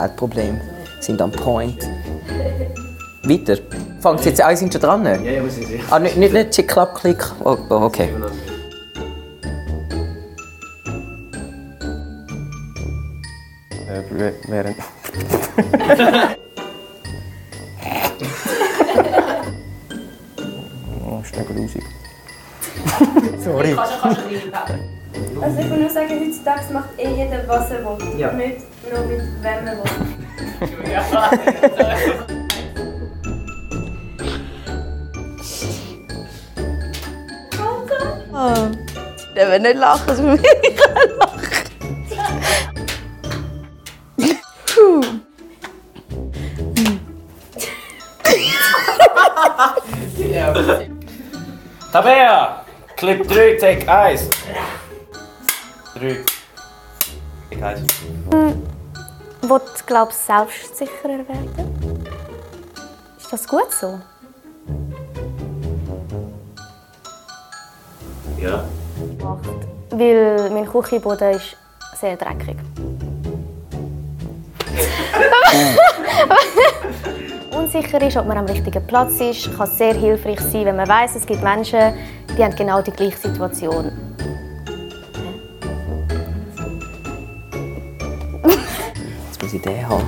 Geldprobleme sind am Point. Weiter. Fangt jetzt an, sind schon dran? Ja, ja, wir sind sicher. Ah, nicht, nicht, nicht Klick, Klick. Oh, oh, okay. Äh, während. oh, ist nicht grusig. Sorry. Also ich will nur sagen, heutzutage macht eh jeder, was er will. Ja. Nicht nur mit wem er will. Der will nicht lachen, also wir können lachen. Tabea! Clip 3, Take 1. 3. Take 1. Wollt, glaubst du, selbstsicherer werden? Ist das gut so? Ja. Macht. Weil mein Küchenboden ist sehr dreckig. Unsicher ist, ob man am richtigen Platz ist, kann sehr hilfreich sein, wenn man weiß, es gibt Menschen, die haben genau die gleiche Situation. Ich den haben.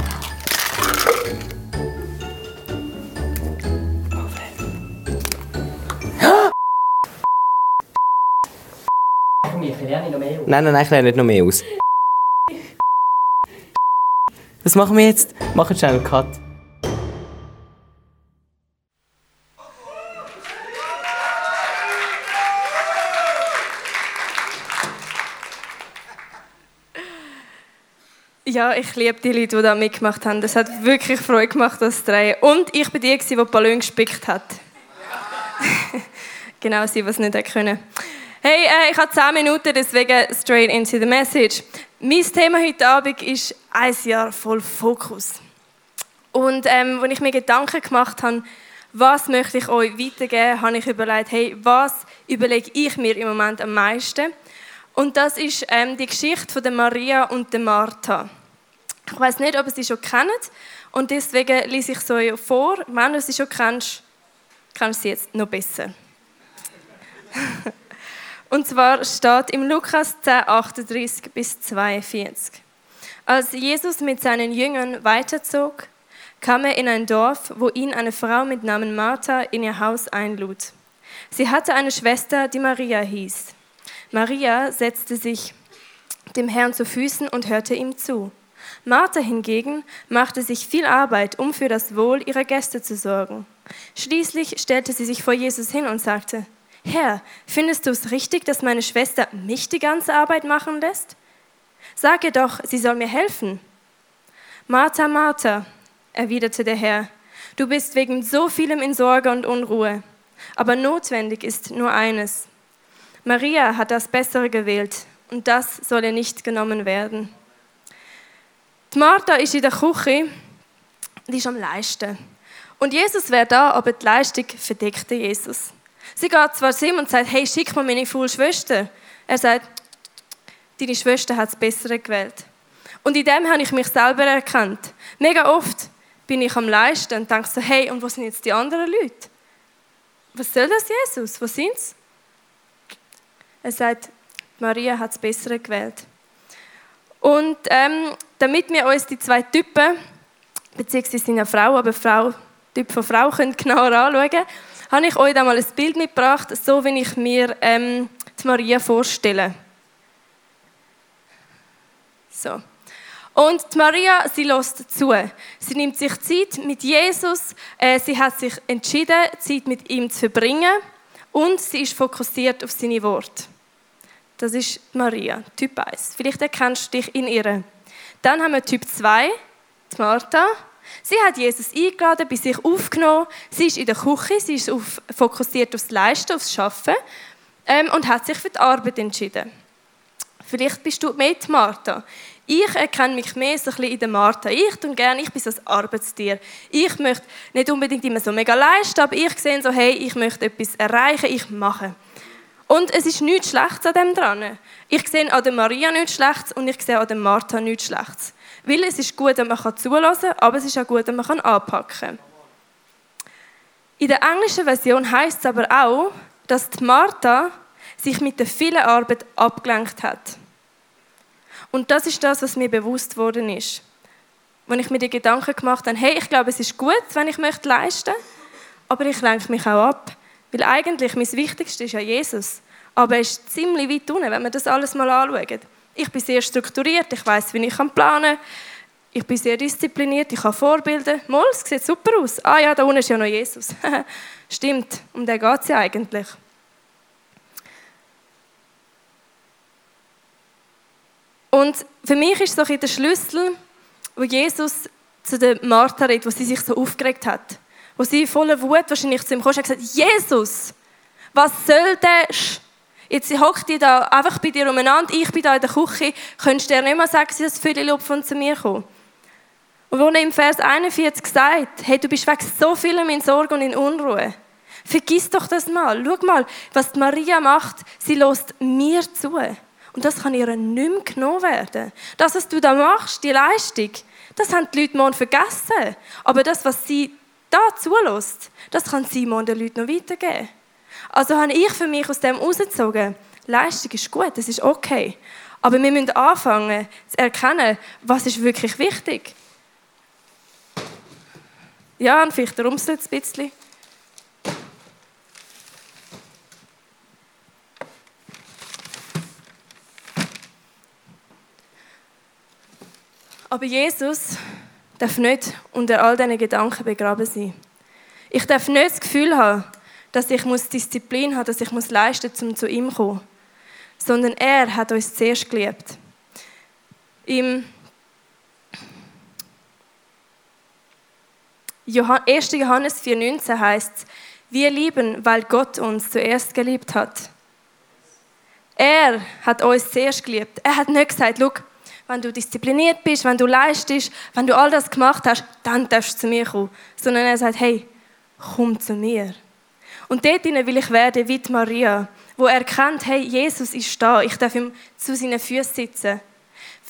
Nein, nein, nein, ich lerne nicht noch mehr aus. Was machen wir jetzt? Machen schnell einen Cut. Ja, ich liebe die Leute, die da mitgemacht haben. Es hat wirklich Freude gemacht, das drehen. Und ich bin die, die Ballon gespickt hat. genau, sie, es nicht können. Hey, äh, ich habe 10 Minuten, deswegen straight into the message. Mein Thema heute Abend ist ein Jahr voll Fokus. Und ähm, als ich mir Gedanken gemacht habe, was möchte ich euch weitergeben, habe ich überlegt, hey, was überlege ich mir im Moment am meisten? Und das ist ähm, die Geschichte von der Maria und der Martha. Ich weiß nicht, ob ihr sie schon kennt. Und deswegen lese ich es euch vor. Wenn du sie schon kennst, kennst du sie jetzt noch besser. und zwar steht im Lukas 10, 38 bis 42. Als Jesus mit seinen Jüngern weiterzog, kam er in ein Dorf, wo ihn eine Frau mit Namen Martha in ihr Haus einlud. Sie hatte eine Schwester, die Maria hieß. Maria setzte sich dem Herrn zu Füßen und hörte ihm zu. Martha hingegen machte sich viel Arbeit, um für das Wohl ihrer Gäste zu sorgen. Schließlich stellte sie sich vor Jesus hin und sagte, Herr, findest du es richtig, dass meine Schwester mich die ganze Arbeit machen lässt? Sag ihr doch, sie soll mir helfen. Martha, Martha, erwiderte der Herr, du bist wegen so vielem in Sorge und Unruhe, aber notwendig ist nur eines. Maria hat das Bessere gewählt und das soll ihr nicht genommen werden. Die Martha ist in der Küche, die ist am Leisten. Und Jesus wäre da, aber die Leistung verdeckte Jesus. Sie geht zwar zu ihm und sagt, hey, schick mir meine faule Schwester. Er sagt, deine Schwester hat das Bessere gewählt. Und in dem habe ich mich selber erkannt. Mega oft bin ich am Leisten und denke so, hey, und wo sind jetzt die anderen Leute? Was soll das, Jesus? Wo sind sie? Er sagt, Maria hat das Bessere gewählt. Und ähm, damit wir uns die zwei Typen, beziehungsweise sind ja Frauen, aber Frau, Typ von Frau können genauer anschauen, habe ich euch da mal ein Bild mitgebracht, so wie ich mir ähm, die Maria vorstelle. So. Und die Maria, sie lässt zu. Sie nimmt sich Zeit mit Jesus. Äh, sie hat sich entschieden, Zeit mit ihm zu verbringen. Und sie ist fokussiert auf seine Worte. Das ist Maria, Typ 1. Vielleicht erkennst du dich in ihr. Dann haben wir Typ 2, die Martha. Sie hat Jesus eingeladen, bei sich aufgenommen. Sie ist in der Küche, sie ist auf, fokussiert aufs Leisten, aufs Schaffen ähm, und hat sich für die Arbeit entschieden. Vielleicht bist du mehr die Martha. Ich erkenne mich mehr so ein bisschen in der Martha. Ich tue gerne, ich bin so ein Arbeitstier. Ich möchte nicht unbedingt immer so mega leisten, aber ich sehe so, hey, ich möchte etwas erreichen, ich mache. Und es ist nichts Schlechtes an dem dran. Ich sehe an der Maria nichts Schlechtes und ich sehe an der Martha nichts Schlechtes. Weil es ist gut, wenn man zulassen kann, aber es ist auch gut, wenn man anpacken kann. In der englischen Version heißt es aber auch, dass die Martha sich mit der vielen Arbeit abgelenkt hat. Und das ist das, was mir bewusst worden ist. Wenn ich mir die Gedanken gemacht habe, hey, ich glaube, es ist gut, wenn ich möchte leisten, aber ich lenke mich auch ab. Weil eigentlich mein Wichtigste ist ja Jesus. Aber er ist ziemlich weit unten, wenn man das alles mal anschaut. Ich bin sehr strukturiert, ich weiß, wie ich planen kann. Ich bin sehr diszipliniert, ich kann Vorbilder. Moll, es sieht super aus. Ah ja, da unten ist ja noch Jesus. Stimmt, um den geht es ja eigentlich. Und für mich ist so der Schlüssel, wo Jesus zu der Martha redet, wo sie sich so aufgeregt hat. Wo sie voller Wut wahrscheinlich zu ihm kam und gesagt Jesus, was soll das? Jetzt hockt die da einfach bei dir umeinander, ich bin da in der Küche, könntest du dir nicht mal sagen, dass das viele von zu mir kommen? Und wo er im Vers 41 sagt, hey, du bist weg so vielem in Sorge und in Unruhe. Vergiss doch das mal. Schau mal, was Maria macht. Sie lässt mir zu. Und das kann ihr nicht mehr genommen werden. Das, was du da machst, die Leistung, das haben die Leute morgen vergessen. Aber das, was sie da zulässt, das kann sie morgen den Leuten noch weitergeben. Also habe ich für mich aus dem herausgezogen, Leistung ist gut, das ist okay. Aber wir müssen anfangen zu erkennen, was ist wirklich wichtig. Ja, und vielleicht rumselt es ein bisschen. Aber Jesus darf nicht unter all diesen Gedanken begraben sein. Ich darf nicht das Gefühl haben, dass ich Disziplin habe, dass ich leisten muss, um zu ihm zu kommen. Sondern er hat uns zuerst geliebt. Im 1. Johannes 4,19 heißt es, wir lieben, weil Gott uns zuerst geliebt hat. Er hat uns zuerst geliebt. Er hat nicht gesagt, wenn du diszipliniert bist, wenn du leistest, wenn du all das gemacht hast, dann darfst du zu mir kommen. Sondern er sagt, hey, komm zu mir. Und dort will ich werden wie Maria, wo er erkennt, hey, Jesus ist da, ich darf ihm zu seinen Füßen sitzen.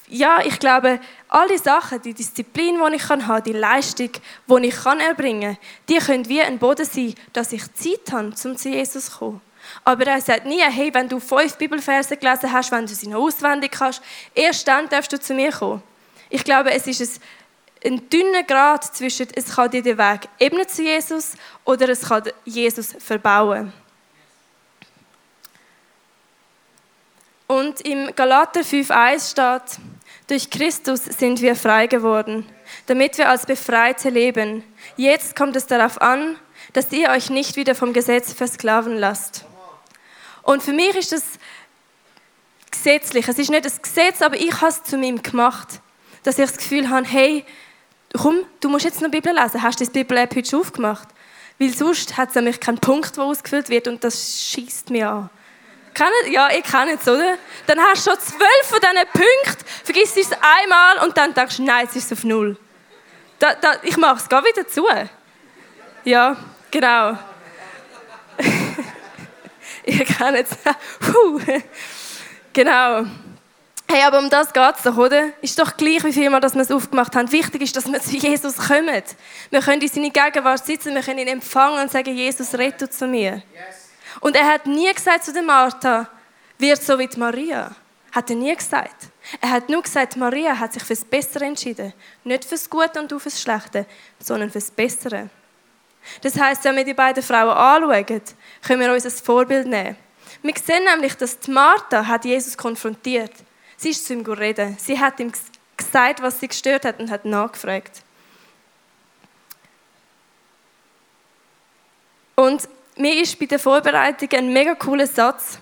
Ja, ich glaube, alle Sachen, die Disziplin, die ich kann, die Leistung, die ich erbringen kann, die können wie ein Boden sein, dass ich Zeit habe, um zu Jesus zu kommen. Aber er sagt nie, hey, wenn du fünf Bibelverse gelesen hast, wenn du sie noch auswendig hast, erst dann darfst du zu mir kommen. Ich glaube, es ist ein, dünner Grad zwischen, es kann dir den Weg ebnen zu Jesus oder es kann Jesus verbauen. Und im Galater 5,1 steht, durch Christus sind wir frei geworden, damit wir als Befreite leben. Jetzt kommt es darauf an, dass ihr euch nicht wieder vom Gesetz versklaven lasst. Und für mich ist das gesetzlich. Es ist nicht das Gesetz, aber ich habe es zu mir gemacht. Dass ich das Gefühl habe, hey, komm, du musst jetzt noch Bibel lesen. Hast du die Bibel-App heute schon aufgemacht? Weil sonst hat es nämlich keinen Punkt, der ausgefüllt wird und das schießt mir an. Kennt, ja, ihr kennt es, oder? Dann hast du schon zwölf von diesen Punkten, vergisst es einmal und dann denkst du, nein, jetzt ist es auf null. Da, da, ich mache es gar wieder zu. Ja, genau. Ihr kennt es. genau. Hey, aber um das geht es doch, oder? Ist doch gleich, wie viel Mal dass wir es aufgemacht haben. Wichtig ist, dass wir zu Jesus kommen. Wir können in seine Gegenwart sitzen, wir können ihn empfangen und sagen, Jesus, rette zu mir. Und er hat nie gesagt zu der Martha, wird so wie die Maria. Hat er nie gesagt. Er hat nur gesagt, Maria hat sich fürs Bessere entschieden. Nicht fürs Gute und fürs Schlechte, sondern fürs Bessere. Das heißt, wenn wir die beiden Frauen anschauen, können wir uns als Vorbild nehmen. Wir sehen nämlich, dass die Martha hat Jesus konfrontiert. Sie ist zu ihm reden. Sie hat ihm gesagt, was sie gestört hat und hat nachgefragt. Und mir ist bei der Vorbereitung ein mega cooler Satz,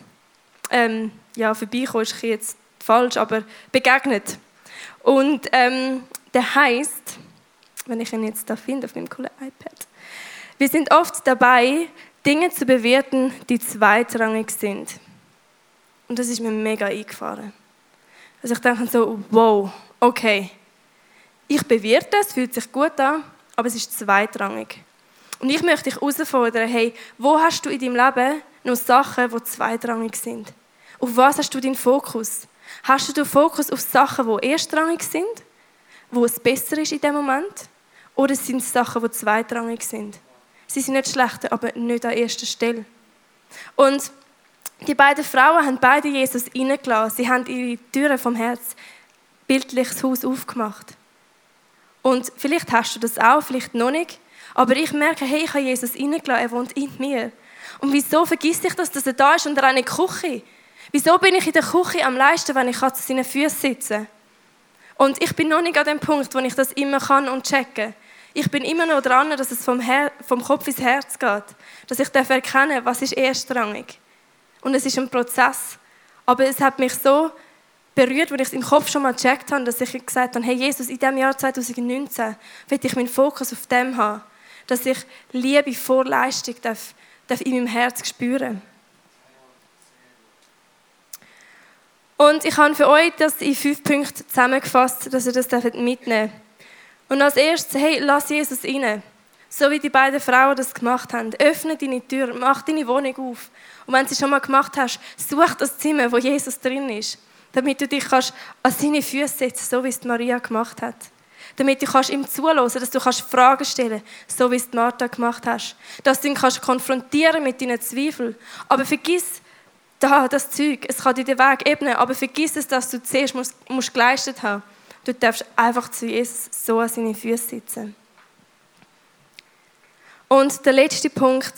ähm, ja, vorbeikommen ist jetzt falsch, aber begegnet. Und ähm, der heißt, wenn ich ihn jetzt da finde auf meinem coolen iPad, wir sind oft dabei, Dinge zu bewerten, die zweitrangig sind. Und das ist mir mega eingefahren. Also ich denke so, wow, okay, ich bewerte es, fühlt sich gut an, aber es ist zweitrangig. Und ich möchte dich herausfordern, hey, wo hast du in deinem Leben noch Sachen, die zweitrangig sind. Auf was hast du deinen Fokus? Hast du den Fokus auf Sachen, die erstrangig sind, wo es besser ist in dem Moment? Oder sind es Sachen, die zweitrangig sind? Sie sind nicht schlechter, aber nicht an erster Stelle. Und die beiden Frauen haben beide Jesus reingelassen. Sie haben ihre Türen vom Herz bildlich das Haus aufgemacht. Und vielleicht hast du das auch, vielleicht noch nicht. Aber ich merke, hey, ich habe Jesus reingelassen, er wohnt in mir. Und wieso vergisst ich das, dass er da ist und er der Küche? Wieso bin ich in der Küche am leisten, wenn ich zu seinen Füßen sitze? Und ich bin noch nicht an dem Punkt, wo ich das immer kann und checke. Ich bin immer noch dran, dass es vom, Her vom Kopf ins Herz geht. Dass ich darf, was ist erstrangig. Und es ist ein Prozess. Aber es hat mich so berührt, als ich es im Kopf schon mal gecheckt habe, dass ich gesagt habe, hey Jesus, in diesem Jahr 2019 will ich meinen Fokus auf dem haben. Dass ich Liebe vor Leistung darf, darf in meinem Herz spüren Und ich habe für euch das in fünf Punkten zusammengefasst, dass ihr das mitnehmen dürft. Und als erstes, hey, lass Jesus rein. So wie die beiden Frauen das gemacht haben. Öffne deine Tür, mach deine Wohnung auf. Und wenn du es schon mal gemacht hast, such das Zimmer, wo Jesus drin ist. Damit du dich kannst an seine Füße setzen so wie es Maria gemacht hat. Damit du kannst ihm zuhören, dass du kannst Fragen stellen so wie es Martha gemacht hast. Dass du ihn kannst konfrontieren mit deinen Zweifeln. Aber vergiss, da, das Zeug, es kann dir den Weg ebnen, aber vergiss es, dass du zuerst musst, musst geleistet haben. Du darfst einfach zu Jesus so an seine Füße sitzen. Und der letzte Punkt,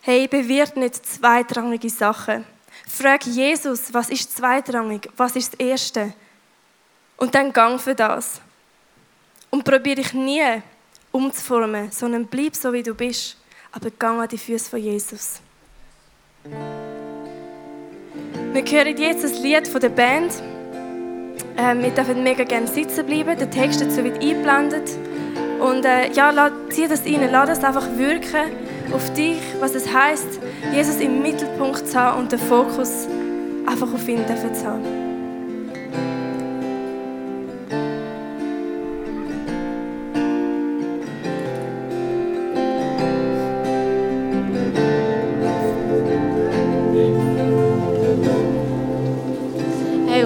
hey, bewirrt nicht zweitrangige Sachen. Frag Jesus, was ist zweitrangig, was ist das Erste? Und dann gang für das. Und probiere dich nie umzuformen, sondern bleib so, wie du bist, aber gang an die Füße von Jesus. Wir hören jetzt ein Lied von der Band. Ähm, wir dürfen mega gerne sitzen bleiben. Der Text dazu wird eingeblendet. Und äh, ja, zieh das rein, lass das einfach wirken auf dich, was es heißt, Jesus im Mittelpunkt zu haben und den Fokus einfach auf ihn zu haben.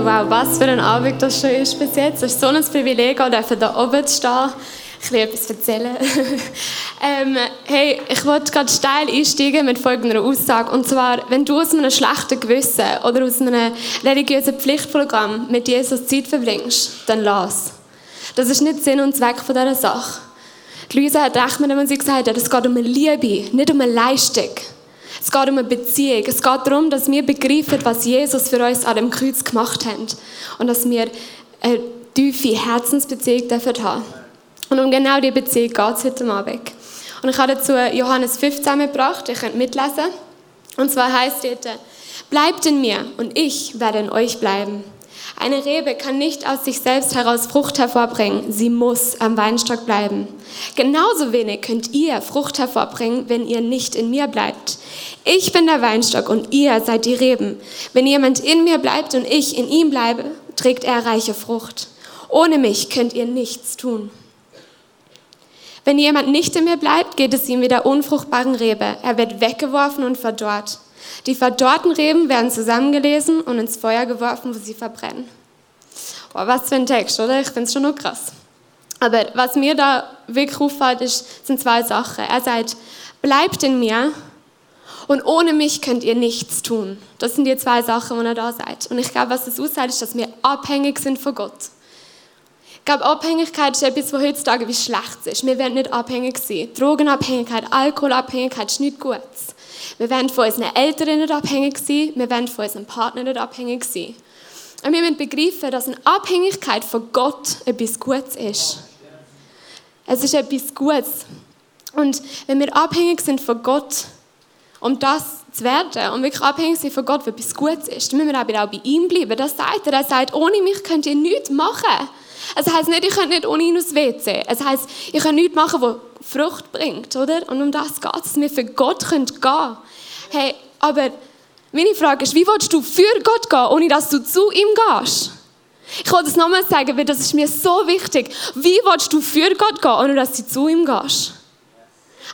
Wow, was für ein Abend das schon ist bis jetzt. Es ist so ein Privileg, da oben zu stehen. Ich will etwas erzählen. ähm, hey, ich wollte gerade steil einsteigen mit folgender Aussage. Und zwar, wenn du aus einem schlechten Gewissen oder aus einem religiösen Pflichtprogramm mit Jesus Zeit verbringst, dann lass. Das ist nicht Sinn und Zweck von dieser Sache. Die Luisa hat recht, wenn sie gesagt hat, es geht um eine Liebe, nicht um eine Leistung. Es geht um eine Beziehung. Es geht darum, dass wir begreifen, was Jesus für uns an dem Kreuz gemacht hat. Und dass wir eine tiefe Herzensbeziehung dürfen haben. Und um genau diese Beziehung geht es heute Abend. Und ich habe dazu Johannes 15 mitgebracht. Ihr könnt mitlesen. Und zwar heißt es bleibt in mir und ich werde in euch bleiben. Eine Rebe kann nicht aus sich selbst heraus Frucht hervorbringen, sie muss am Weinstock bleiben. Genauso wenig könnt ihr Frucht hervorbringen, wenn ihr nicht in mir bleibt. Ich bin der Weinstock und ihr seid die Reben. Wenn jemand in mir bleibt und ich in ihm bleibe, trägt er reiche Frucht. Ohne mich könnt ihr nichts tun. Wenn jemand nicht in mir bleibt, geht es ihm wie der unfruchtbaren Rebe. Er wird weggeworfen und verdorrt. Die verdorrten Reben werden zusammengelesen und ins Feuer geworfen, wo sie verbrennen. Oh, was für ein Text, oder? Ich finde es schon nur krass. Aber was mir da wirklich auffällt, ist, sind zwei Sachen. Er sagt, bleibt in mir und ohne mich könnt ihr nichts tun. Das sind die zwei Sachen, wo ihr da seid. Und ich glaube, was das aussagt, ist, dass wir abhängig sind von Gott. Ich glaube, Abhängigkeit ist etwas, was heutzutage wie schlecht ist. Wir werden nicht abhängig sein. Drogenabhängigkeit, Alkoholabhängigkeit ist nicht gut. Wir werden von unseren Eltern nicht abhängig sein, wir werden von unserem Partner nicht abhängig sein. Und wir müssen begreifen, dass eine Abhängigkeit von Gott etwas Gutes ist. Es ist etwas Gutes. Und wenn wir abhängig sind von Gott, um das zu werden und wirklich abhängig sind von Gott, weil etwas Gutes ist, dann müssen wir auch bei ihm bleiben. Das sagt er. Er sagt, ohne mich könnt ihr nichts machen. Es heißt nicht, ich könnt nicht ohne ihn aufs WC. Es heißt, ich kann nichts machen, was Frucht bringt, oder? Und um das geht es, dass wir für Gott gehen können. Hey, aber meine Frage ist, wie willst du für Gott gehen, ohne dass du zu ihm gehst? Ich wollte es nochmal sagen, weil das ist mir so wichtig. Wie willst du für Gott gehen, ohne dass du zu ihm gehst?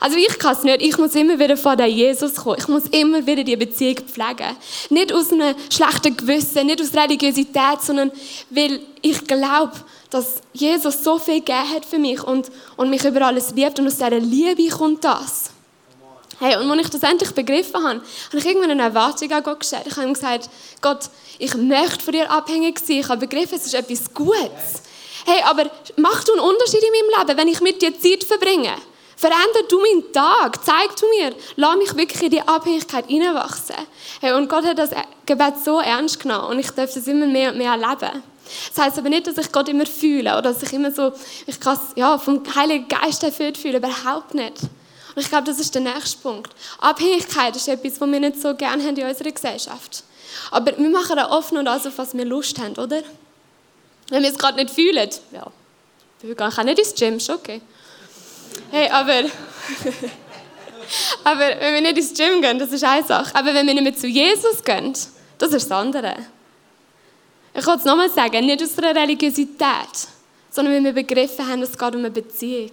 Also ich kann es nicht. Ich muss immer wieder vor den Jesus kommen. Ich muss immer wieder die Beziehung pflegen. Nicht aus einem schlechten Gewissen, nicht aus Religiosität, sondern weil ich glaube, dass Jesus so viel gegeben hat für mich und, und mich über alles liebt und aus dieser Liebe kommt das. Hey, und als ich das endlich begriffen habe, habe ich irgendwann eine Erwartung an Gott gestellt. Ich habe ihm gesagt, Gott, ich möchte von dir abhängig sein. Ich habe begriffen, es ist etwas Gutes. Hey, aber mach du einen Unterschied in meinem Leben, wenn ich mit dir Zeit verbringe? Veränder du meinen Tag. Zeig du mir. Lass mich wirklich in die Abhängigkeit hineinwachsen. Hey, und Gott hat das Gebet so ernst genommen und ich darf das immer mehr und mehr erleben. Das heißt aber nicht, dass ich Gott immer fühle oder dass ich immer so, ich kann ja, vom Heiligen Geist erfüllt fühle. Überhaupt nicht. Und ich glaube, das ist der nächste Punkt. Abhängigkeit ist etwas, was wir nicht so gerne haben in unserer Gesellschaft. Aber wir machen da oft nur das, auf was wir Lust haben, oder? Wenn wir es gerade nicht fühlen, ja, wir gehen auch nicht ins Gym, schon okay. Hey, aber, aber wenn wir nicht ins Gym gehen, das ist eine Sache. Aber wenn wir nicht mehr zu Jesus gehen, das ist das andere. Ich kann es nochmal sagen, nicht aus einer Religiosität, sondern weil wir begriffen haben, es geht um eine Beziehung.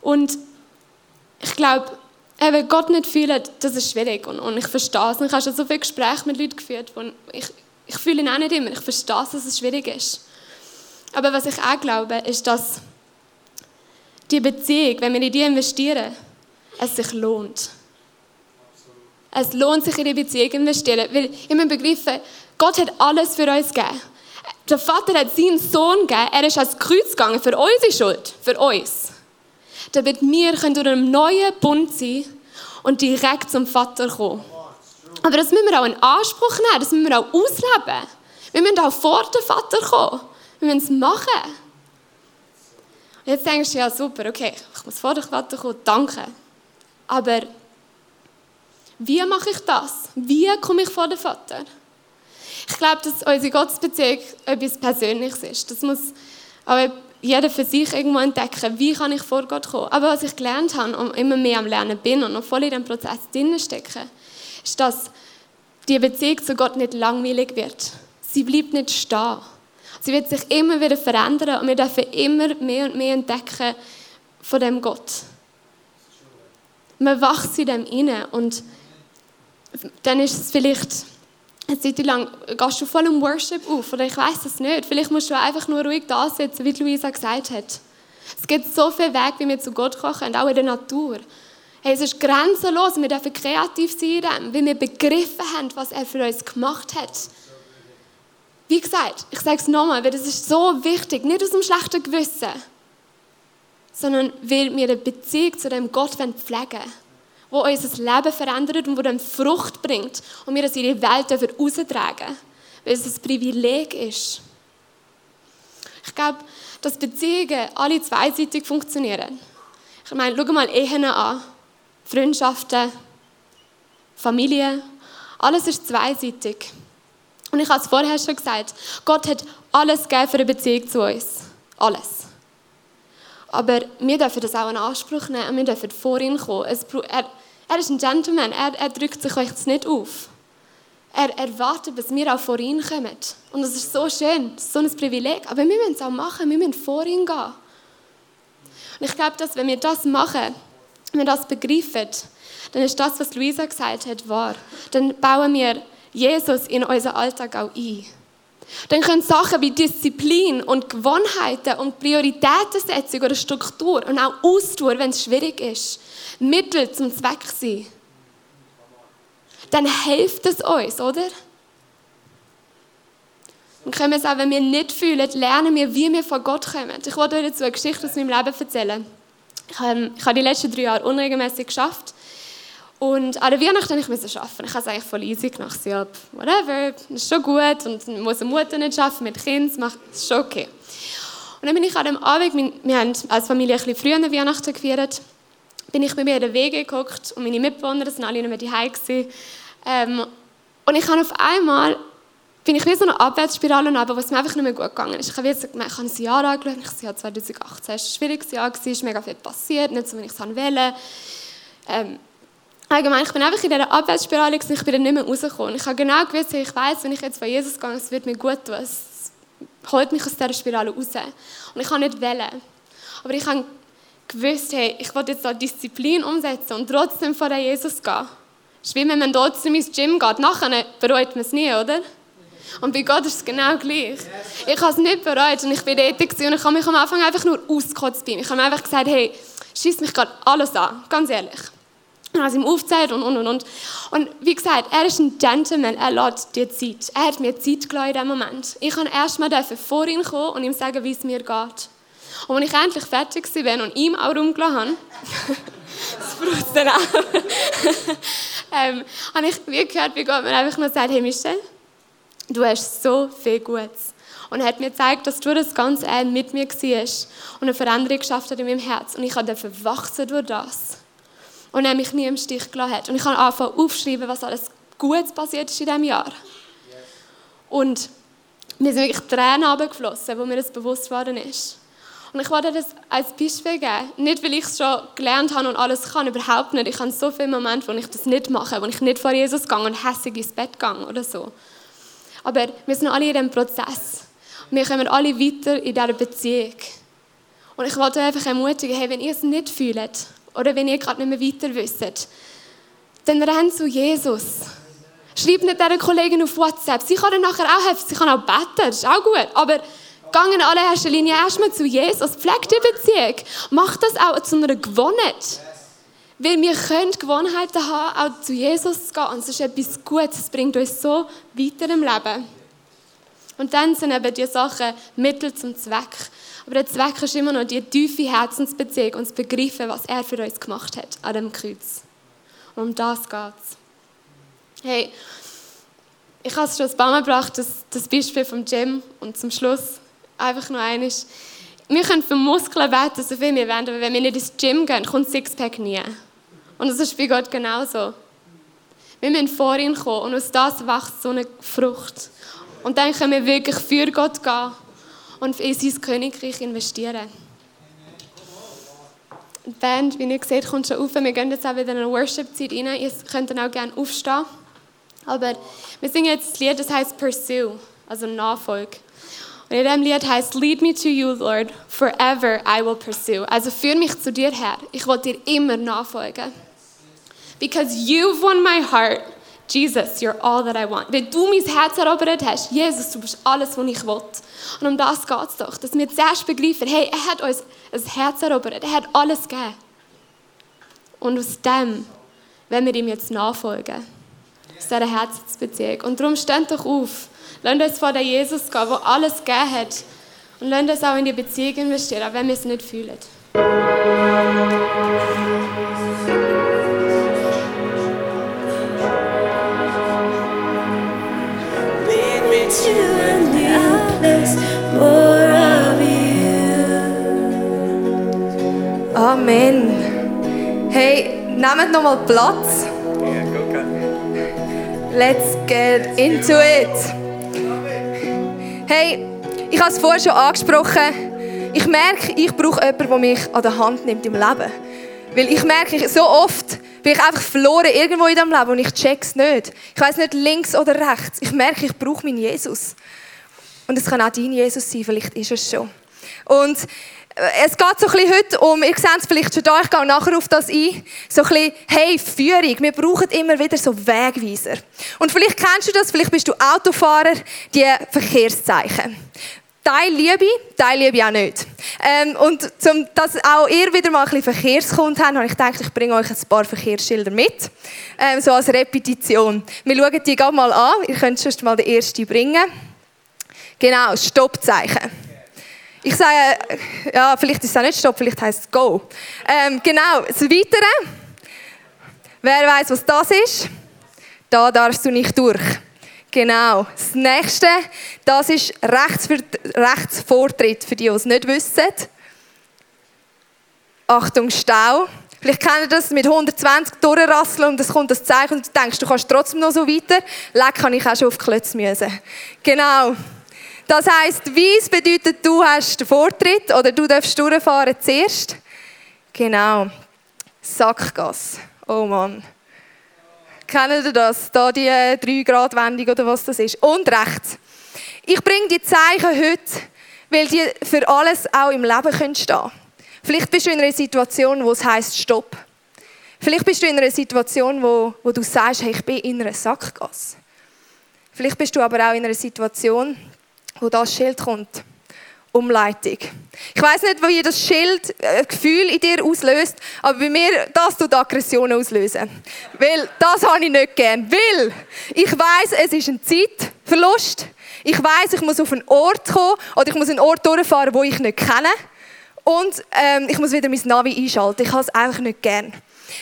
Und ich glaube, wenn Gott nicht fühlt, das ist schwierig. Und, und ich verstehe es. Und ich habe schon so viele Gespräche mit Leuten geführt, wo ich, ich fühle ihn auch nicht immer. Ich verstehe es, dass es schwierig ist. Aber was ich auch glaube, ist, dass die Beziehung, wenn wir in die investieren, es sich lohnt. Es lohnt sich in die Beziehung zu investieren. Weil ich muss begreifen, Gott hat alles für uns gegeben. Der Vater hat seinen Sohn gegeben. Er ist ans Kreuz gegangen für unsere Schuld. Für uns damit wir durch einen neuen Bund sein und direkt zum Vater kommen. Aber das müssen wir auch in Anspruch nehmen, das müssen wir auch ausleben. Wir müssen auch vor den Vater kommen. Wir müssen es machen. Und jetzt denkst du, ja super, okay, ich muss vor den Vater kommen, danke. Aber wie mache ich das? Wie komme ich vor den Vater? Ich glaube, dass unsere Gottesbeziehung etwas Persönliches ist. Das muss auch jeder für sich irgendwo entdecken, wie kann ich vor Gott kommen. Aber was ich gelernt habe und immer mehr am Lernen bin und noch voll in dem Prozess drin stecke, ist, dass die Beziehung zu Gott nicht langweilig wird. Sie bleibt nicht stehen. Sie wird sich immer wieder verändern und wir dürfen immer mehr und mehr entdecken von dem Gott. Man wächst in dem inne und dann ist es vielleicht eine Zeit lang gehst du voll im Worship auf oder ich weiß es nicht. Vielleicht musst du einfach nur ruhig da sitzen, wie Luisa gesagt hat. Es gibt so viele Wege, wie wir zu Gott kommen können, auch in der Natur. Hey, es ist grenzenlos, wir dürfen kreativ sein in dem, weil wir begriffen haben, was er für uns gemacht hat. Wie gesagt, ich sage es nochmal, weil das ist so wichtig, nicht aus einem schlechten Gewissen, sondern weil wir eine Beziehung zu dem Gott pflegen wollen wo unser Leben verändert und wo dann Frucht bringt und wir das in die Welt raustragen weil es ein Privileg ist. Ich glaube, dass Beziehungen alle zweiseitig funktionieren. Ich meine, schau mal Ehen an, Freundschaften, Familie, alles ist zweiseitig. Und ich habe es vorher schon gesagt, Gott hat alles gegeben für eine Beziehung zu uns. Alles. Aber wir dürfen das auch in Anspruch nehmen und wir dürfen vor ihn kommen. Er, er ist ein Gentleman, er, er drückt sich jetzt nicht auf. Er erwartet, dass wir auch vor ihn kommen. Und das ist so schön, das ist so ein Privileg. Aber wir müssen es auch machen, wir müssen vor ihn gehen. Und ich glaube, dass wenn wir das machen, wenn wir das begreifen, dann ist das, was Luisa gesagt hat, wahr. Dann bauen wir Jesus in unseren Alltag auch ein. Dann können Sachen wie Disziplin und Gewohnheiten und Prioritätensetzung oder Struktur und auch Ausdauer, wenn es schwierig ist, Mittel zum Zweck sein. Dann hilft es uns, oder? Und können wir es auch, wenn wir nicht fühlen, lernen wir, wie wir von Gott kommen. Ich wollte euch dazu eine Geschichte aus meinem Leben erzählen. Ich ich habe die letzten drei Jahre unregelmäßig geschafft und an der Weihnachten musste ich arbeiten. Ich habe es eigentlich voll easy gemacht. Ja, whatever, ist schon gut. Und man muss eine Mutter nicht arbeiten mit Kind, das ist schon okay. Und dann bin ich an dem Abend, wir haben als Familie ein bisschen früher an Weihnachten gefeiert, bin ich bei mir in den Wege geguckt und meine Mitbewohner, waren alle nicht mehr daheim ähm, Und ich habe auf einmal, bin ich wie so eine Abwärtsspirale runter, wo es mir einfach nicht mehr gut gegangen ist. Ich habe, jetzt, ich habe ein Jahr angeschaut, ich habe 2018, es war ein schwieriges Jahr, es ist mega viel passiert, nicht so, wie ich es wollte. Ähm, allgemein, ich bin einfach in dieser Abwärtsspirale und ich bin dann nicht mehr rausgekommen. Ich habe genau gewusst, ich weiß, wenn ich jetzt von Jesus gehe, es wird mir gut tun. Es holt mich aus dieser Spirale raus. Und ich kann nicht wählen. Aber ich habe gewusst, hey, ich will jetzt da Disziplin umsetzen und trotzdem vor Jesus gehen. Es ist wie wenn man trotzdem ins Gym geht. Nachher bereut man es nie, oder? Und bei Gott ist es genau gleich. Ich habe es nicht bereut und ich bin gewesen und ich habe mich am Anfang einfach nur ausgekotzt. Ich habe einfach gesagt, hey, schießt mich gerade alles an, ganz ehrlich. Es ihm aufgezählt und, und, und, und. Und wie gesagt, er ist ein Gentleman, er lässt dir Zeit. Er hat mir Zeit gelassen in diesem Moment. Ich kann erst mal vor ihn kommen und ihm sagen, wie es mir geht. Und als ich endlich fertig war und ihm auch rumgelassen habe, das braucht dann auch, ähm, habe ich wie gehört, wie Gott mir einfach nur sagt, hey Michelle, du hast so viel Gutes. Und er hat mir gezeigt, dass du das ganze Ende mit mir warst und eine Veränderung geschafft hat in meinem Herz. Und ich habe wachsen durch das und er mich nie im Stich gelassen hat. Und ich habe angefangen aufschreiben, was alles Gutes passiert ist in diesem Jahr. Und mir sind wirklich Tränen runtergeflossen, wo mir das bewusst geworden ist. Und ich wollte das als Beispiel geben. Nicht, weil ich es schon gelernt habe und alles kann, überhaupt nicht. Ich habe so viele Momente, wo ich das nicht mache, wo ich nicht vor Jesus gehe und hässig ins Bett gehe oder so. Aber wir sind alle in diesem Prozess. Wir kommen alle weiter in dieser Beziehung. Und ich wollte einfach ermutigen, hey, wenn ihr es nicht fühlt, oder wenn ihr gerade nicht mehr weiter wisst, dann rennt zu Jesus. Schreibt nicht dieser Kollegin auf WhatsApp. Sie kann dann nachher auch helfen, sie kann auch beten, ist auch gut. Aber gang in allererster Linie erstmal zu Jesus, pflegt die Beziehung. Macht das auch zu einer Gewohnheit. Weil wir können Gewohnheiten haben, auch zu Jesus zu gehen. Und das ist etwas Gutes, es bringt uns so weiter im Leben. Und dann sind eben diese Sachen Mittel zum Zweck. Aber der Zweck ist immer noch die tiefe Herzensbeziehung und zu begreifen, was er für uns gemacht hat an dem Kreuz. Und um das geht es. Hey, ich habe es schon ein paar Mal gebracht, das, das Beispiel vom Gym und zum Schluss einfach nur eines. Wir können für Muskeln beten, so viel wir wollen, aber wenn wir nicht ins Gym gehen, kommt Sixpack nie. Und das ist bei Gott genauso. Wir müssen vor ihn kommen und aus das wächst so eine Frucht. Und dann können wir wirklich für Gott gehen und in sein Königreich investieren. Die Band, wie ihr seht, kommt schon auf. Wir gehen jetzt auch wieder in eine Worship-Zeit rein. Ihr könnt dann auch gerne aufstehen. Aber wir singen jetzt das Lied, das heißt Pursue, also Nachfolge. Und in diesem Lied heißt Lead me to you, Lord, forever I will pursue. Also führ mich zu dir her. Ich will dir immer nachfolgen. Because you've won my heart Jesus, you're all that I want. Wenn du mein Herz erobert hast, Jesus, du bist alles, was ich will. Und um das geht es doch, dass wir zuerst begreifen, hey, er hat uns ein Herz erobert, er hat alles gegeben. Und aus dem wenn wir ihm jetzt nachfolgen. Aus dieser Herzensbeziehung. Und darum steht doch auf. Lasst uns vor den Jesus gehen, der alles gegeben hat. Und lasst uns auch in die Beziehung investieren, auch wenn wir es nicht fühlen. Amen. Hey, nehmt nochmal Platz. Let's get into it. Hey, ich habe es vorher schon angesprochen. Ich merke, ich brauche jemanden, der mich an der Hand nimmt im Leben. Weil ich merke, so oft bin ich einfach verloren irgendwo in diesem Leben und ich check's nicht. Ich weiß nicht links oder rechts. Ich merke, ich brauche meinen Jesus. Und es kann auch dein Jesus sein, vielleicht ist es schon. Und es geht so ein bisschen heute um, ihr seht es vielleicht schon da, ich gehe nachher auf das ein, so ein bisschen, hey, Führung. Wir brauchen immer wieder so Wegweiser. Und vielleicht kennst du das, vielleicht bist du Autofahrer, die Verkehrszeichen. Teil Liebe, Teil Liebe auch nicht. Ähm, und um, dass auch ihr wieder mal ein bisschen Verkehrskund habt, habe ich gedacht, ich bringe euch ein paar Verkehrsschilder mit. Ähm, so als Repetition. Wir schauen die gerade mal an. Ihr könnt sonst mal den ersten bringen. Genau, Stoppzeichen. Ich sage, ja, vielleicht ist es auch nicht Stopp, vielleicht heißt es Go. Ähm, genau, das Weitere. Wer weiß, was das ist? Da darfst du nicht durch. Genau. Das nächste, das ist Rechtsvortritt für die, die es nicht wissen. Achtung, Stau. Vielleicht kennt ihr das mit 120 durchrasseln und es kommt das Zeichen und du denkst, du kannst trotzdem noch so weiter. Leck kann ich auch schon auf die Klötze müssen. Genau. Das heisst, weiss bedeutet, du hast den Vortritt oder du darfst durchfahren zuerst. Genau. Sackgasse. Oh Mann. Kennen ihr das? Da die 3-Grad-Wendung oder was das ist. Und rechts. Ich bringe die Zeichen heute, weil die für alles auch im Leben stehen können Vielleicht bist du in einer Situation, wo es heißt Stopp. Vielleicht bist du in einer Situation, wo, wo du sagst, hey, ich bin in einer Sackgasse. Vielleicht bist du aber auch in einer Situation, wo das Schild kommt. Umleitung. Ich weiß nicht, wie das Schild äh, Gefühl in dir auslöst, aber bei mir das tut Aggressionen auslösen. Weil das habe ich nicht gern. Weil ich weiß, es ist ein Zeitverlust. Ich weiß, ich muss auf einen Ort kommen oder ich muss einen Ort durchfahren, wo ich nicht kenne. Und ähm, ich muss wieder mein Navi einschalten. Ich habe es einfach nicht gern.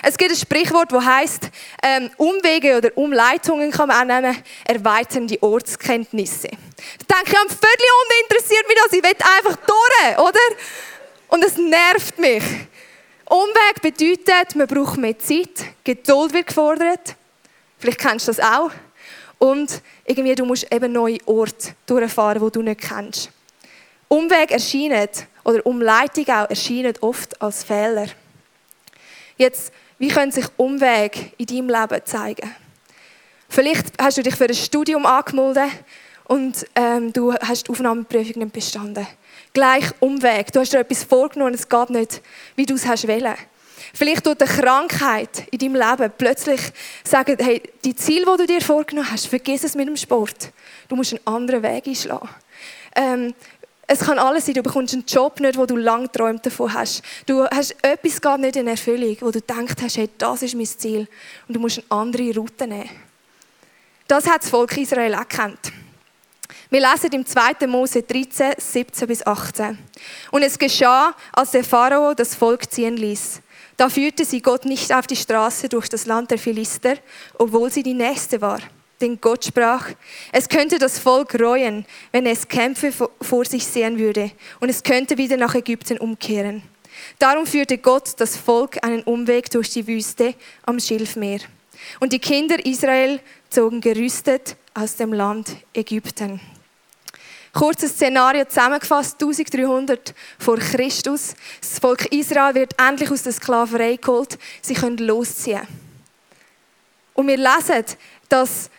Es gibt ein Sprichwort, das heißt, ähm, Umwege oder Umleitungen kann man auch nennen, erweitern die Ortskenntnisse. Da denke ich, am völlig uninteressiert mich das, ich will einfach durch, oder? Und es nervt mich. Umweg bedeutet, man braucht mehr Zeit, Geduld wird gefordert. Vielleicht kennst du das auch. Und irgendwie, du musst eben neue Orte durchfahren, wo du nicht kennst. Umweg erscheinen, oder Umleitung auch, erscheinen oft als Fehler. Jetzt, wie können sich Umwege in deinem Leben zeigen? Vielleicht hast du dich für ein Studium angemeldet und ähm, du hast die Aufnahmeprüfung nicht bestanden. Gleich Umweg. Du hast dir etwas vorgenommen und es geht nicht, wie du es hast wollen. Vielleicht tut eine Krankheit in deinem Leben plötzlich sagen, hey, die Ziele, die du dir vorgenommen hast, vergiss es mit dem Sport. Du musst einen anderen Weg einschlagen. Ähm, es kann alles sein, du bekommst einen Job nicht, wo du lang geträumt davon hast. Du hast etwas gar nicht in Erfüllung, wo du denkst hast, hey, das ist mein Ziel. Und du musst eine andere Route nehmen. Das hat das Volk Israel gekannt. Wir lesen im 2. Mose 13, 17 bis 18. Und es geschah, als der Pharao das Volk ziehen ließ. Da führte sie Gott nicht auf die Straße durch das Land der Philister, obwohl sie die Nächste war denn Gott sprach, es könnte das Volk reuen, wenn es Kämpfe vor sich sehen würde, und es könnte wieder nach Ägypten umkehren. Darum führte Gott das Volk einen Umweg durch die Wüste am Schilfmeer. Und die Kinder Israel zogen gerüstet aus dem Land Ägypten. Kurzes Szenario zusammengefasst, 1300 vor Christus. Das Volk Israel wird endlich aus der Sklaverei geholt. Sie können losziehen. Und wir lesen, dass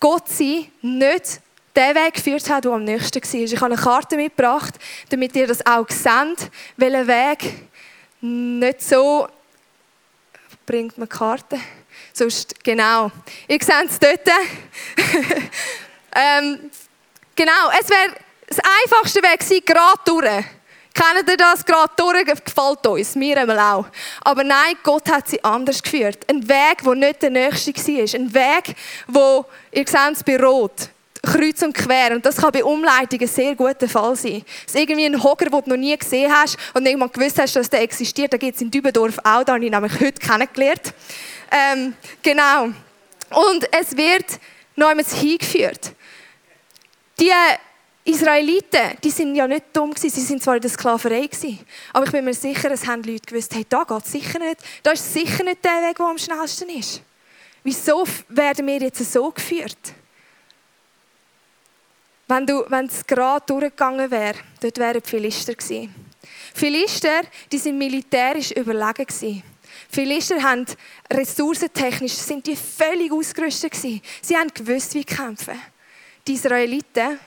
Gott sie nicht den Weg geführt hat, der am nächsten war. Ich habe eine Karte mitgebracht, damit ihr das auch seht, welcher Weg nicht so bringt man Karte. Sonst, genau. Ihr seht es dort. ähm, genau, es wäre das einfachste Weg gewesen, gerade durch. Kennt ihr das? Gerade durch gefällt uns, mir einmal auch. Aber nein, Gott hat sie anders geführt. Ein Weg, der nicht der nächste war. Ein Weg, wo, ihr seht es bei Rot, kreuz und quer. Und das kann bei Umleitungen sehr guter Fall sein. Ist irgendwie ein Hocker, den du noch nie gesehen hast und irgendwann gewusst hast, dass der existiert. Da gibt es in Dübendorf auch, da habe ich nämlich heute kennengelernt. Ähm, genau. Und es wird noch einmal hingeführt. Die Israeliten, die sind ja nicht dumm gewesen, sie sind zwar in der Sklaverei gewesen, aber ich bin mir sicher, es haben Leute gewusst, hey, da geht sicher nicht, da ist sicher nicht der Weg, der am schnellsten ist. Wieso werden wir jetzt so geführt? Wenn, du, wenn es gerade durchgegangen wäre, dort wären die Philister gewesen. Philister, die sind militärisch überlegen gewesen. Philister haben ressourcentechnisch sind die völlig ausgerüstet gewesen. Sie haben gewusst, wie kämpfen. Die Israeliten,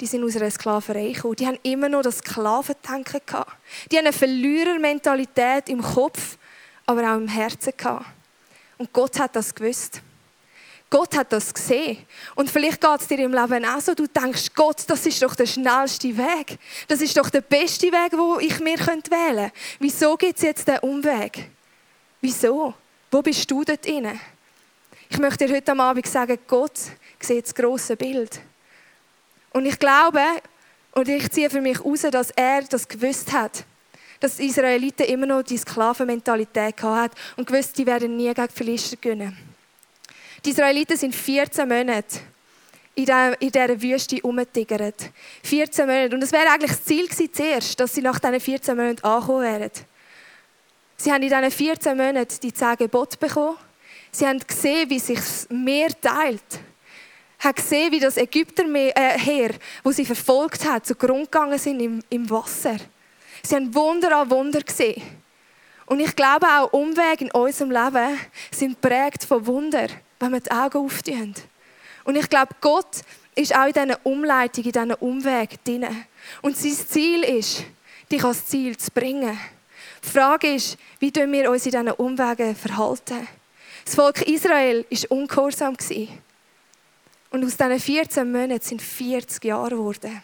die sind aus einer Sklaverei gekommen. Die haben immer noch das Sklavendenken gehabt. Die haben eine Verlierermentalität im Kopf, aber auch im Herzen gehabt. Und Gott hat das gewusst. Gott hat das gesehen. Und vielleicht geht es dir im Leben auch so, du denkst, Gott, das ist doch der schnellste Weg. Das ist doch der beste Weg, wo ich mir wählen könnte. Wieso gibt es jetzt den Umweg? Wieso? Wo bist du dort inne? Ich möchte dir heute Abend sagen, Gott sieht das große Bild. Und ich glaube, und ich ziehe für mich heraus, dass er das gewusst hat. Dass die Israeliten immer noch die Sklavenmentalität hatten und gewusst, die werden nie gegen Philister gewinnen. Die Israeliten sind 14 Monate in dieser Wüste umgetigert. 14 Monate. Und es wäre eigentlich das Ziel gewesen, zuerst, dass sie nach diesen 14 Monaten ankommen wären. Sie haben in diesen 14 Monaten die 10 Gebote bekommen. Sie haben gesehen, wie sich das Meer teilt hat gesehen, wie das Ägypterheer, äh, wo sie verfolgt hat, zugrunde gegangen sind im, im Wasser. Sie haben Wunder an Wunder gesehen. Und ich glaube auch, Umwege in unserem Leben sind prägt von Wunder, wenn wir die Augen auftun. Und ich glaube, Gott ist auch in diesen Umleitung, in diesen Umweg drin. Und sein Ziel ist, dich ans Ziel zu bringen. Die Frage ist, wie wir uns in diesen Umwegen verhalten? Das Volk Israel war ungehorsam. Und aus diesen 14 Monaten sind 40 Jahre geworden.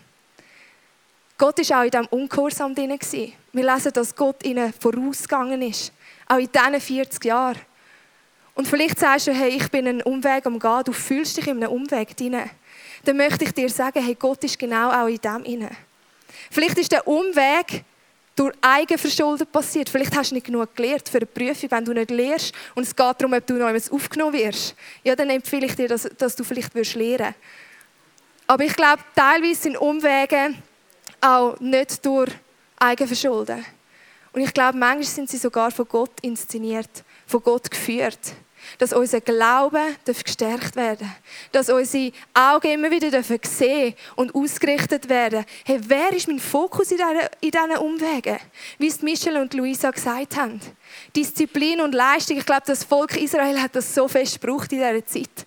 Gott war auch in diesem Ungehorsam drin. Wir lesen, dass Gott ihnen vorausgegangen ist. Auch in diesen 40 Jahren. Und vielleicht sagst du, hey, ich bin einen Umweg am Gehen, du fühlst dich in einem Umweg drin. Dann möchte ich dir sagen, hey, Gott ist genau auch in dem drin. Vielleicht ist der Umweg durch Eigenverschulden passiert. Vielleicht hast du nicht genug gelernt für eine Prüfung. Wenn du nicht lehrst und es geht darum, ob du noch aufgenommen wirst, ja, dann empfehle ich dir, dass, dass du vielleicht wirst lernen Aber ich glaube, teilweise sind Umwege auch nicht durch Eigenverschulden. Und ich glaube, manchmal sind sie sogar von Gott inszeniert, von Gott geführt dass unser Glaube gestärkt werden darf. Dass unsere Augen immer wieder sehen und ausgerichtet werden. Hey, wer ist mein Fokus in diesen Umwegen? Wie es Michelle und Luisa gesagt haben. Disziplin und Leistung. Ich glaube, das Volk Israel hat das so fest gebraucht in dieser Zeit.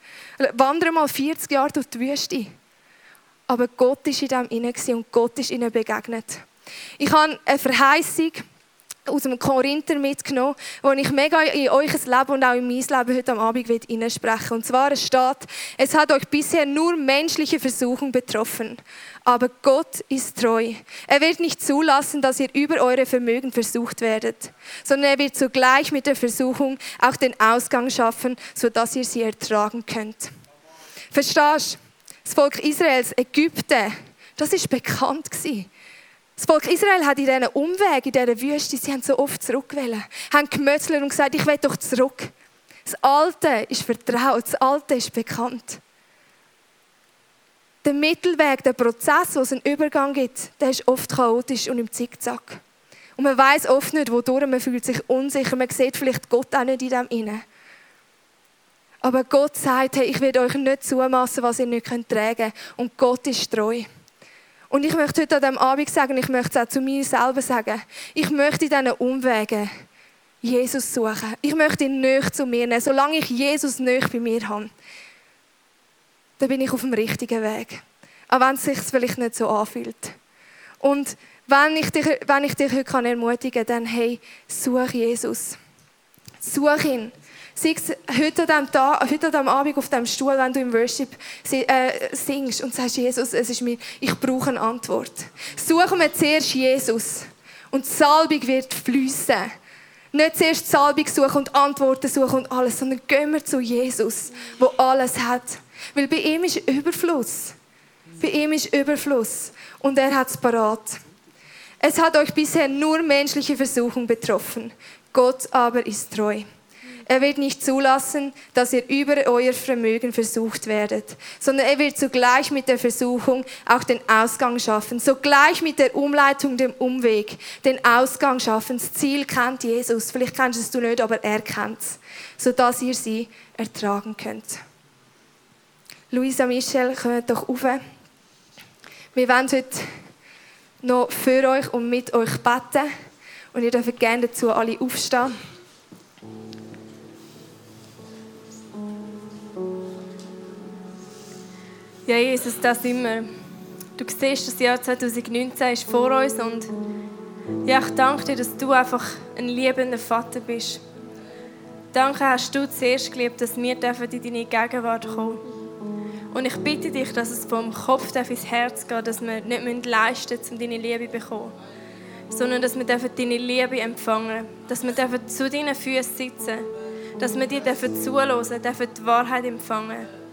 Wandere mal 40 Jahre durch die Wüste. Aber Gott ist in dem inne und Gott ist ihnen begegnet. Ich habe eine Verheißung aus dem Korinther mitgenommen, wo ich mega in euch Leben und auch in mein Leben heute Abend hineinsprechen will. Und zwar es steht, es hat euch bisher nur menschliche Versuchung betroffen. Aber Gott ist treu. Er wird nicht zulassen, dass ihr über eure Vermögen versucht werdet, sondern er wird zugleich mit der Versuchung auch den Ausgang schaffen, sodass ihr sie ertragen könnt. Verstehst du? Das Volk Israels, Ägypten, das ist bekannt gewesen. Das Volk Israel hat in diesen Umweg, in dieser Wüste, sie haben so oft zurückgewählt, haben gemötzelt und gesagt, ich will doch zurück. Das Alte ist vertraut, das Alte ist bekannt. Der Mittelweg, der Prozess, wo es einen Übergang gibt, der ist oft chaotisch und im Zickzack. Und man weiß oft nicht, wodurch man fühlt sich unsicher. Man sieht vielleicht Gott auch nicht in dem inne. Aber Gott sagt, hey, ich werde euch nicht zumassen, was ihr nicht tragen könnt. Und Gott ist treu. Und ich möchte heute an diesem Abend sagen, ich möchte es auch zu mir selber sagen, ich möchte in diesen Umwegen Jesus suchen. Ich möchte ihn nicht zu mir nehmen. Solange ich Jesus nicht bei mir habe, dann bin ich auf dem richtigen Weg. Auch wenn es sich vielleicht nicht so anfühlt. Und wenn ich dich, wenn ich dich heute ermutigen kann, dann hey, such Jesus. Such ihn. Sei es heute an, Tag, heute an diesem Abend auf diesem Stuhl, wenn du im Worship äh, singst und sagst, Jesus, es ist mir, ich brauche eine Antwort. Suchen wir zuerst Jesus und die Salbung wird fließen. Nicht zuerst die Salbung suchen und Antworten suchen und alles, sondern gehen wir zu Jesus, wo alles hat. Weil bei ihm ist Überfluss. Bei ihm ist Überfluss und er hat es parat. Es hat euch bisher nur menschliche Versuchung betroffen. Gott aber ist treu. Er wird nicht zulassen, dass ihr über euer Vermögen versucht werdet, sondern er wird zugleich mit der Versuchung auch den Ausgang schaffen, sogleich mit der Umleitung, dem Umweg, den Ausgang schaffen. Das Ziel kennt Jesus. Vielleicht kennst es du nicht, aber er kennt es, sodass ihr sie ertragen könnt. Luisa Michel, kommt doch rauf. Wir wollen heute noch für euch und mit euch beten. Und ihr dürft gerne dazu alle aufstehen. Ja, Jesus, das wir. Du siehst, das Jahr 2019 ist vor uns und ja, ich danke dir, dass du einfach ein liebender Vater bist. Danke hast du zuerst geliebt, dass wir in deine Gegenwart kommen Und ich bitte dich, dass es vom Kopf ins Herz geht, dass wir nicht leisten müssen, um deine Liebe zu bekommen, sondern dass wir deine Liebe empfangen dass wir zu deinen Füßen sitzen dass wir dir zuhören dürfen, die Wahrheit empfangen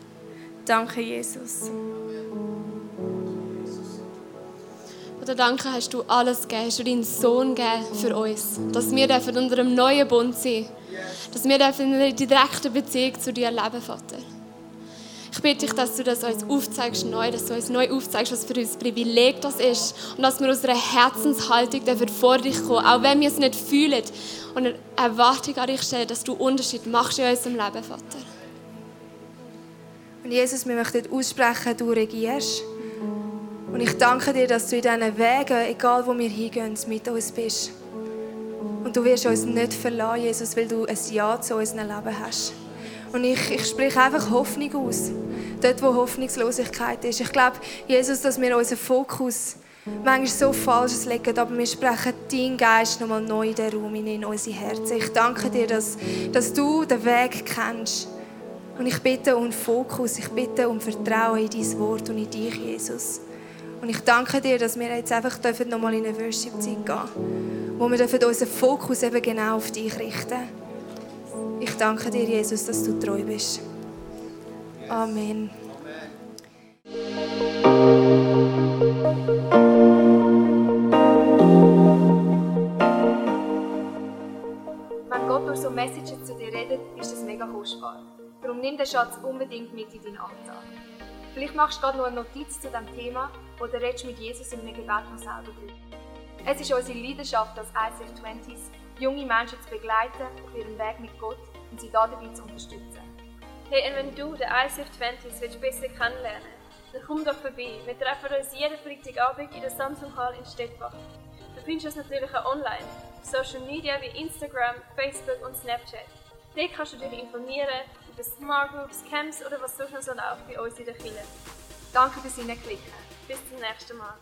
Danke, Jesus. Oder danke, hast du alles gegeben, hast du deinen Sohn gegeben für uns. Dass wir dürfen unter einem neuen Bund sein Dass wir dürfen in einer direkten Beziehung zu dir leben, Vater. Ich bitte dich, dass du das uns aufzeigst neu, dass du uns neu aufzeigst, was für uns Privileg das ist und dass wir aus einer Herzenshaltung dafür vor dich kommen, auch wenn wir es nicht fühlen und eine Erwartung an dich stellen, dass du Unterschied machst in unserem Leben, Vater. Und Jesus, wir möchten aussprechen, du regierst. Und ich danke dir, dass du in diesen Wegen, egal wo wir hingehen, mit uns bist. Und du wirst uns nicht verlassen, Jesus, weil du ein Ja zu unserem Leben hast. Und ich, ich spreche einfach Hoffnung aus. Dort, wo Hoffnungslosigkeit ist. Ich glaube, Jesus, dass wir unseren Fokus manchmal so Falsches legen, aber wir sprechen deinen Geist nochmal neu in den Raum in unsere Herzen. Ich danke dir, dass, dass du den Weg kennst. Und ich bitte um Fokus, ich bitte um Vertrauen in dein Wort und in dich, Jesus. Und ich danke dir, dass wir jetzt einfach nochmal in eine Worship-Zeit gehen wo wir dürfen unseren Fokus eben genau auf dich richten. Ich danke dir, Jesus, dass du treu bist. Amen. Wenn Gott durch so Messages zu dir redet, ist das mega kostbar. Darum nimm den Schatz unbedingt mit in deinen Alltag. Vielleicht machst du gerade noch eine Notiz zu diesem Thema oder redest mit Jesus in einem Gebet noch selber drüber. Es ist unsere Leidenschaft als ICF 20s, junge Menschen zu begleiten auf ihrem Weg mit Gott und sie dabei zu unterstützen. Hey, und wenn du den ICF 20s willst besser kennenlernen dann komm doch vorbei. Wir treffen uns jeden Freitagabend in der Samsung Hall in Stettbach. Du findest uns natürlich auch online, auf Social Media wie Instagram, Facebook und Snapchat. Dort kannst du dich informieren über Smart Groups, Camps oder was sonst noch so läuft bei uns in der Kirche. Danke fürs Hineinklicken. Bis zum nächsten Mal.